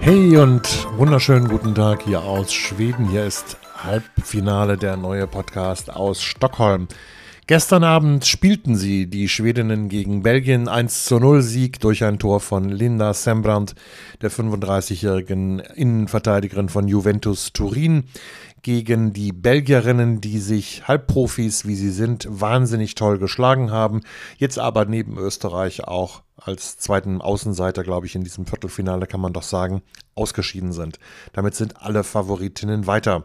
Hey und wunderschönen guten Tag hier aus Schweden. Hier ist Halbfinale der neue Podcast aus Stockholm. Gestern Abend spielten sie die Schwedinnen gegen Belgien 1 zu 0 Sieg durch ein Tor von Linda Sembrand, der 35-jährigen Innenverteidigerin von Juventus Turin, gegen die Belgierinnen, die sich Halbprofis, wie sie sind, wahnsinnig toll geschlagen haben, jetzt aber neben Österreich auch als zweiten Außenseiter, glaube ich, in diesem Viertelfinale kann man doch sagen, ausgeschieden sind. Damit sind alle Favoritinnen weiter.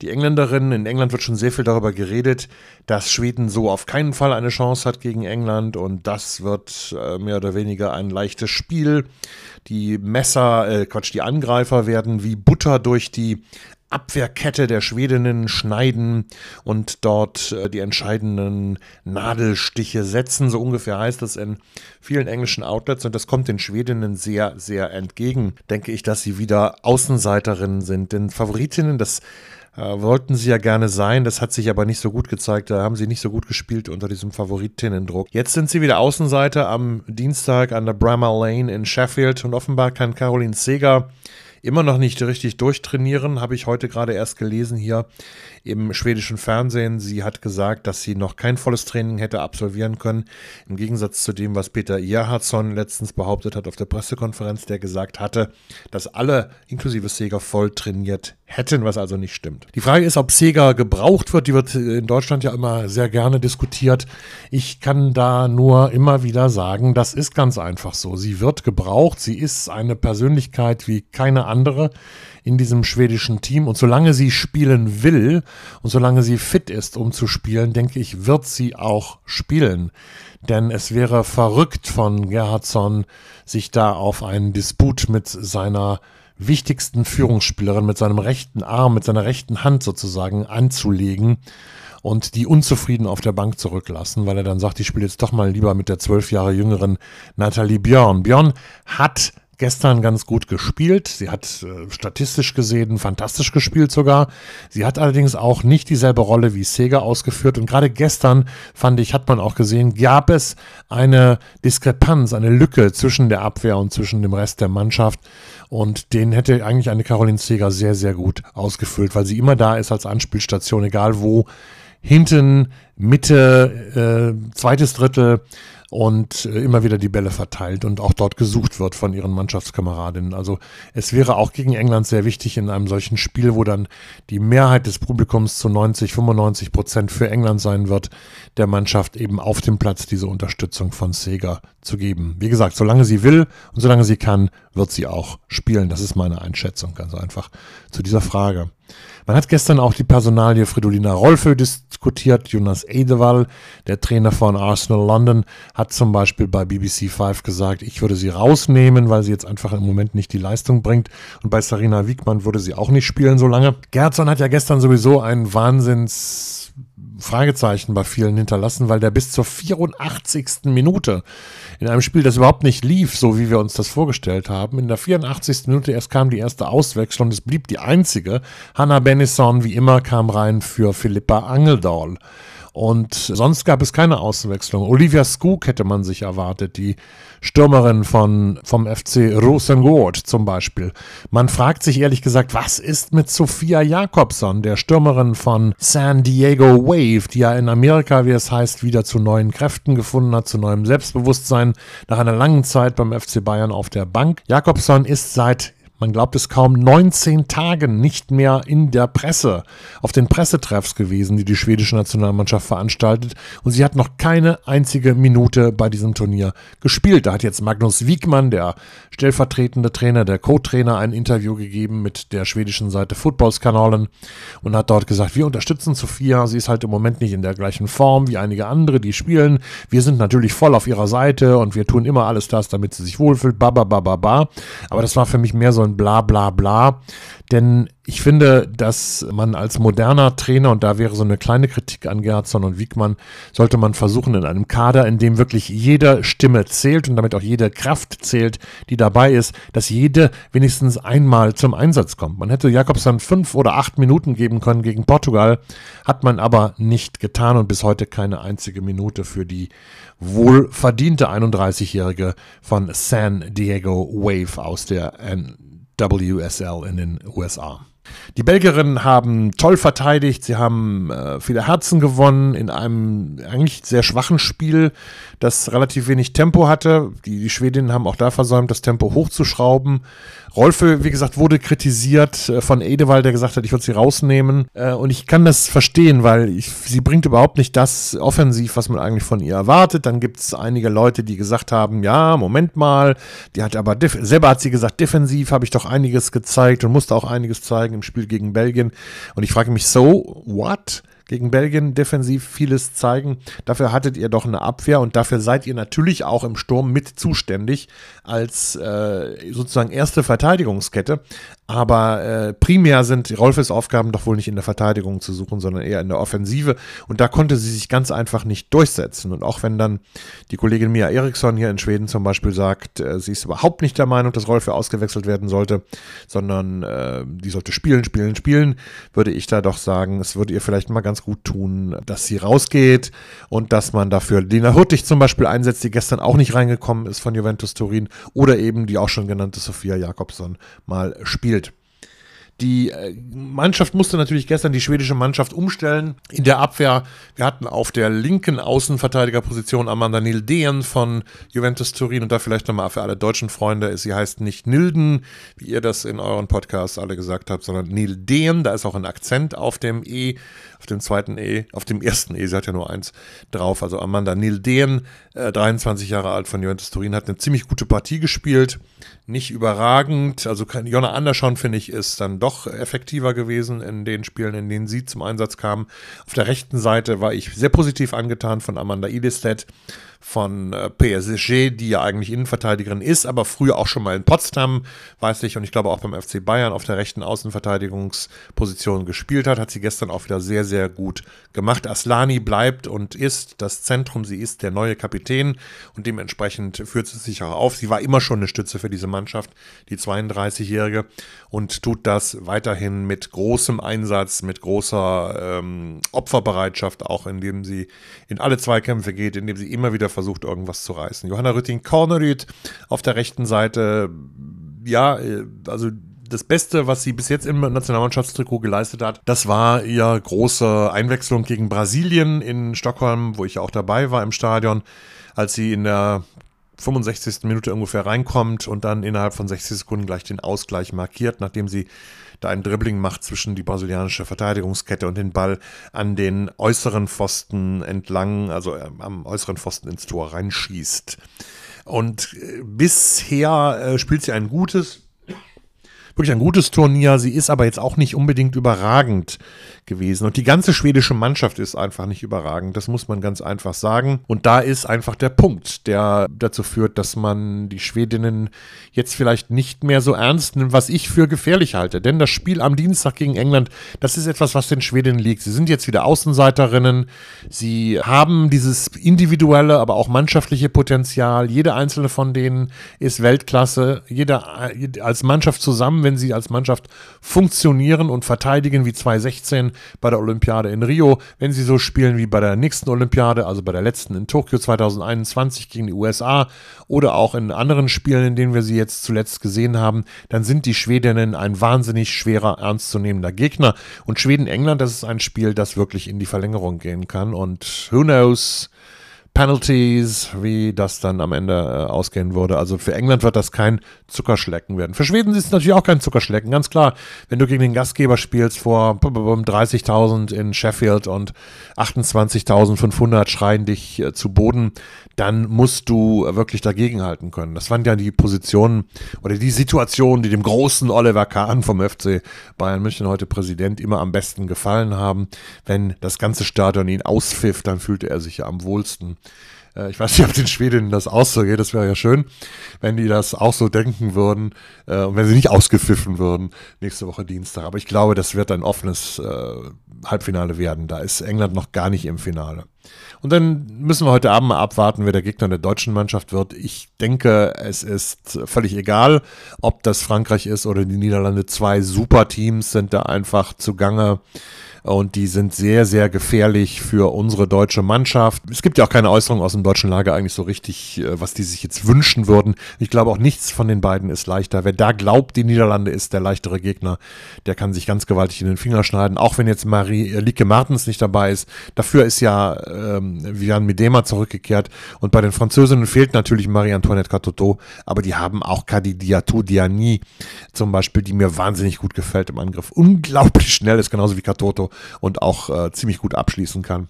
Die Engländerin, in England wird schon sehr viel darüber geredet, dass Schweden so auf keinen Fall eine Chance hat gegen England und das wird äh, mehr oder weniger ein leichtes Spiel. Die Messer, äh, Quatsch, die Angreifer werden wie Butter durch die Abwehrkette der Schwedinnen schneiden und dort äh, die entscheidenden Nadelstiche setzen. So ungefähr heißt es in vielen englischen Outlets und das kommt den Schwedinnen sehr, sehr entgegen. Denke ich, dass sie wieder Außenseiterinnen sind. Denn Favoritinnen, das äh, wollten sie ja gerne sein, das hat sich aber nicht so gut gezeigt. Da haben sie nicht so gut gespielt unter diesem Favoritinnendruck. Jetzt sind sie wieder Außenseiter am Dienstag an der Brammer Lane in Sheffield und offenbar kann Caroline Seger immer noch nicht richtig durchtrainieren, habe ich heute gerade erst gelesen hier im schwedischen Fernsehen. Sie hat gesagt, dass sie noch kein volles Training hätte absolvieren können, im Gegensatz zu dem, was Peter Gerhardsson letztens behauptet hat auf der Pressekonferenz, der gesagt hatte, dass alle, inklusive Seger, voll trainiert hätten, was also nicht stimmt. Die Frage ist, ob Sega gebraucht wird. Die wird in Deutschland ja immer sehr gerne diskutiert. Ich kann da nur immer wieder sagen, das ist ganz einfach so. Sie wird gebraucht. Sie ist eine Persönlichkeit wie keine andere in diesem schwedischen Team. Und solange sie spielen will und solange sie fit ist, um zu spielen, denke ich, wird sie auch spielen. Denn es wäre verrückt von Gerhardsson, sich da auf einen Disput mit seiner wichtigsten Führungsspielerin mit seinem rechten Arm, mit seiner rechten Hand sozusagen anzulegen und die unzufrieden auf der Bank zurücklassen, weil er dann sagt, ich spiele jetzt doch mal lieber mit der zwölf Jahre jüngeren Nathalie Björn. Björn hat gestern ganz gut gespielt. Sie hat äh, statistisch gesehen fantastisch gespielt sogar. Sie hat allerdings auch nicht dieselbe Rolle wie Sega ausgeführt. Und gerade gestern, fand ich, hat man auch gesehen, gab es eine Diskrepanz, eine Lücke zwischen der Abwehr und zwischen dem Rest der Mannschaft. Und den hätte eigentlich eine Caroline Seger sehr, sehr gut ausgefüllt, weil sie immer da ist als Anspielstation, egal wo. Hinten, Mitte, äh, zweites Drittel und äh, immer wieder die Bälle verteilt und auch dort gesucht wird von ihren Mannschaftskameradinnen. Also es wäre auch gegen England sehr wichtig in einem solchen Spiel, wo dann die Mehrheit des Publikums zu 90, 95 Prozent für England sein wird, der Mannschaft eben auf dem Platz diese Unterstützung von Sega zu geben. Wie gesagt, solange sie will und solange sie kann, wird sie auch spielen. Das ist meine Einschätzung ganz einfach zu dieser Frage. Man hat gestern auch die Personalie Fridolina Rolfö diskutiert. Jonas Eidewall, der Trainer von Arsenal London, hat zum Beispiel bei BBC 5 gesagt, ich würde sie rausnehmen, weil sie jetzt einfach im Moment nicht die Leistung bringt. Und bei Sarina Wiegmann würde sie auch nicht spielen so lange. Gerson hat ja gestern sowieso einen Wahnsinns Fragezeichen bei vielen hinterlassen, weil der bis zur 84. Minute in einem Spiel, das überhaupt nicht lief, so wie wir uns das vorgestellt haben, in der 84. Minute erst kam die erste Auswechslung, es blieb die einzige. Hannah Bennison, wie immer, kam rein für Philippa Angeldal. Und sonst gab es keine Außenwechslung. Olivia Skook hätte man sich erwartet, die Stürmerin von, vom FC Rosengård zum Beispiel. Man fragt sich ehrlich gesagt, was ist mit Sophia Jakobson, der Stürmerin von San Diego Wave, die ja in Amerika, wie es heißt, wieder zu neuen Kräften gefunden hat, zu neuem Selbstbewusstsein nach einer langen Zeit beim FC Bayern auf der Bank. Jakobson ist seit man glaubt es kaum, 19 Tagen nicht mehr in der Presse, auf den Pressetreffs gewesen, die die schwedische Nationalmannschaft veranstaltet. Und sie hat noch keine einzige Minute bei diesem Turnier gespielt. Da hat jetzt Magnus Wiegmann, der stellvertretende Trainer, der Co-Trainer, ein Interview gegeben mit der schwedischen Seite Footballskanalen und hat dort gesagt, wir unterstützen Sophia. Sie ist halt im Moment nicht in der gleichen Form wie einige andere, die spielen. Wir sind natürlich voll auf ihrer Seite und wir tun immer alles das, damit sie sich wohlfühlt. Ba, ba, ba, ba, ba. Aber das war für mich mehr so ein Bla bla bla. Denn Ich finde, dass man als moderner Trainer, und da wäre so eine kleine Kritik an Gerhardsson und Wiegmann, sollte man versuchen, in einem Kader, in dem wirklich jede Stimme zählt und damit auch jede Kraft zählt, die dabei ist, dass jede wenigstens einmal zum Einsatz kommt. Man hätte Jakobsson fünf oder acht Minuten geben können gegen Portugal, hat man aber nicht getan und bis heute keine einzige Minute für die wohlverdiente 31-Jährige von San Diego Wave aus der WSL in den USA. Die Belgierinnen haben toll verteidigt, sie haben äh, viele Herzen gewonnen in einem eigentlich sehr schwachen Spiel, das relativ wenig Tempo hatte. Die, die Schwedinnen haben auch da versäumt, das Tempo hochzuschrauben. Rolfe, wie gesagt, wurde kritisiert äh, von Edewald, der gesagt hat, ich würde sie rausnehmen. Äh, und ich kann das verstehen, weil ich, sie bringt überhaupt nicht das offensiv, was man eigentlich von ihr erwartet. Dann gibt es einige Leute, die gesagt haben, ja, Moment mal, die hat aber, selber hat sie gesagt, defensiv habe ich doch einiges gezeigt und musste auch einiges zeigen im Spiel gegen Belgien. Und ich frage mich so, what? gegen Belgien defensiv vieles zeigen. Dafür hattet ihr doch eine Abwehr und dafür seid ihr natürlich auch im Sturm mit zuständig als äh, sozusagen erste Verteidigungskette. Aber äh, primär sind Rolfes Aufgaben doch wohl nicht in der Verteidigung zu suchen, sondern eher in der Offensive. Und da konnte sie sich ganz einfach nicht durchsetzen. Und auch wenn dann die Kollegin Mia Eriksson hier in Schweden zum Beispiel sagt, äh, sie ist überhaupt nicht der Meinung, dass Rolfe ausgewechselt werden sollte, sondern äh, die sollte spielen, spielen, spielen, würde ich da doch sagen, es würde ihr vielleicht mal ganz gut tun, dass sie rausgeht und dass man dafür Lina Hurtig zum Beispiel einsetzt, die gestern auch nicht reingekommen ist von Juventus Turin oder eben die auch schon genannte Sophia Jakobsson mal spielt. Die äh, Mannschaft musste natürlich gestern die schwedische Mannschaft umstellen. In der Abwehr, wir hatten auf der linken Außenverteidigerposition Amanda Nildeen von Juventus Turin. Und da vielleicht nochmal für alle deutschen Freunde, sie heißt nicht Nilden, wie ihr das in euren Podcasts alle gesagt habt, sondern Nildeen, da ist auch ein Akzent auf dem E, auf dem zweiten E, auf dem ersten E, sie hat ja nur eins drauf, also Amanda Nildeen, äh, 23 Jahre alt von Juventus Turin, hat eine ziemlich gute Partie gespielt, nicht überragend, also Jonna Andersson finde ich ist dann doch doch effektiver gewesen in den Spielen, in denen sie zum Einsatz kamen. Auf der rechten Seite war ich sehr positiv angetan von Amanda Idestedt von äh, PSG, die ja eigentlich Innenverteidigerin ist, aber früher auch schon mal in Potsdam, weiß ich, und ich glaube auch beim FC Bayern auf der rechten Außenverteidigungsposition gespielt hat, hat sie gestern auch wieder sehr, sehr gut gemacht. Aslani bleibt und ist das Zentrum, sie ist der neue Kapitän und dementsprechend führt sie sich auch auf. Sie war immer schon eine Stütze für diese Mannschaft, die 32-Jährige, und tut das weiterhin mit großem Einsatz, mit großer ähm, Opferbereitschaft, auch indem sie in alle Zweikämpfe geht, indem sie immer wieder versucht, irgendwas zu reißen. Johanna Rütting-Kornerüth auf der rechten Seite, ja, äh, also das Beste, was sie bis jetzt im Nationalmannschaftstrikot geleistet hat, das war ihr große Einwechslung gegen Brasilien in Stockholm, wo ich auch dabei war im Stadion, als sie in der 65. Minute ungefähr reinkommt und dann innerhalb von 60 Sekunden gleich den Ausgleich markiert, nachdem sie da ein Dribbling macht zwischen die brasilianische Verteidigungskette und den Ball an den äußeren Pfosten entlang, also äh, am äußeren Pfosten ins Tor reinschießt. Und äh, bisher äh, spielt sie ein gutes, wirklich ein gutes Turnier. Sie ist aber jetzt auch nicht unbedingt überragend gewesen. Und die ganze schwedische Mannschaft ist einfach nicht überragend. Das muss man ganz einfach sagen. Und da ist einfach der Punkt, der dazu führt, dass man die Schwedinnen jetzt vielleicht nicht mehr so ernst nimmt, was ich für gefährlich halte. Denn das Spiel am Dienstag gegen England, das ist etwas, was den Schwedinnen liegt. Sie sind jetzt wieder Außenseiterinnen. Sie haben dieses individuelle, aber auch mannschaftliche Potenzial. Jede einzelne von denen ist Weltklasse. Jeder als Mannschaft zusammen, wenn sie als Mannschaft funktionieren und verteidigen wie 2016 bei der Olympiade in Rio, wenn sie so spielen wie bei der nächsten Olympiade, also bei der letzten in Tokio 2021 gegen die USA oder auch in anderen Spielen, in denen wir sie jetzt zuletzt gesehen haben, dann sind die Schwedinnen ein wahnsinnig schwerer, ernstzunehmender Gegner. Und Schweden-England, das ist ein Spiel, das wirklich in die Verlängerung gehen kann. Und who knows, Penalties, wie das dann am Ende äh, ausgehen würde. Also für England wird das kein Zuckerschlecken werden. Für Schweden ist es natürlich auch kein Zuckerschlecken, ganz klar. Wenn du gegen den Gastgeber spielst vor 30.000 in Sheffield und 28.500 schreien dich äh, zu Boden, dann musst du wirklich dagegenhalten können. Das waren ja die Positionen oder die Situationen, die dem großen Oliver Kahn vom FC Bayern München, heute Präsident, immer am besten gefallen haben. Wenn das ganze Stadion ihn auspfifft, dann fühlte er sich ja am wohlsten. Äh, ich weiß nicht, ob den Schwedinnen das auch so geht. Das wäre ja schön, wenn die das auch so denken würden äh, und wenn sie nicht ausgepfiffen würden nächste Woche Dienstag. Aber ich glaube, das wird ein offenes äh, Halbfinale werden. Da ist England noch gar nicht im Finale. Und dann müssen wir heute Abend mal abwarten, wer der Gegner der deutschen Mannschaft wird. Ich denke, es ist völlig egal, ob das Frankreich ist oder die Niederlande. Zwei super Teams sind da einfach zugange und die sind sehr, sehr gefährlich für unsere deutsche Mannschaft. Es gibt ja auch keine Äußerung aus dem deutschen Lager eigentlich so richtig, äh, was die sich jetzt wünschen würden. Ich glaube auch nichts von den beiden ist leichter. Wer da glaubt, die Niederlande ist der leichtere Gegner, der kann sich ganz gewaltig in den Finger schneiden, auch wenn jetzt Marie äh, Lieke Martens nicht dabei ist. Dafür ist ja ähm, Viviane Midema zurückgekehrt und bei den Französinnen fehlt natürlich Marie-Antoinette Catoto, aber die haben auch Kadi Diatou Diani zum Beispiel, die mir wahnsinnig gut gefällt im Angriff. Unglaublich schnell ist, genauso wie Katoto und auch äh, ziemlich gut abschließen kann.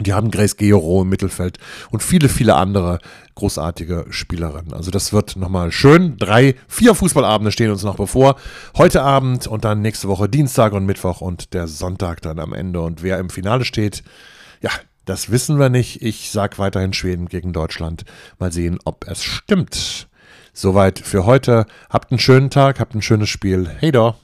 Die haben Grace Georo im Mittelfeld und viele, viele andere großartige Spielerinnen. Also das wird nochmal schön. Drei, vier Fußballabende stehen uns noch bevor. Heute Abend und dann nächste Woche Dienstag und Mittwoch und der Sonntag dann am Ende. Und wer im Finale steht, ja, das wissen wir nicht. Ich sage weiterhin Schweden gegen Deutschland. Mal sehen, ob es stimmt. Soweit für heute. Habt einen schönen Tag, habt ein schönes Spiel. Hey da.